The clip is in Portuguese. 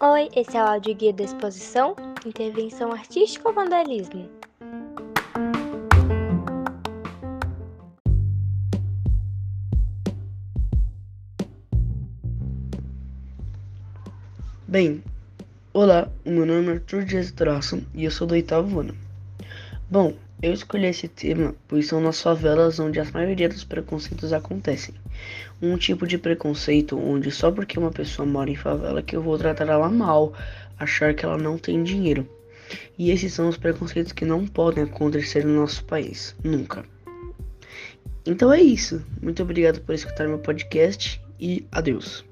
Oi, esse é o áudio guia da exposição Intervenção Artística ou Vandalismo? Bem, olá, meu nome é Arthur Dias Traço e eu sou do oitavo ano. Bom, eu escolhi esse tema pois são nas favelas onde a maioria dos preconceitos acontecem. Um tipo de preconceito onde só porque uma pessoa mora em favela que eu vou tratar ela mal, achar que ela não tem dinheiro. E esses são os preconceitos que não podem acontecer no nosso país, nunca. Então é isso. Muito obrigado por escutar meu podcast e adeus.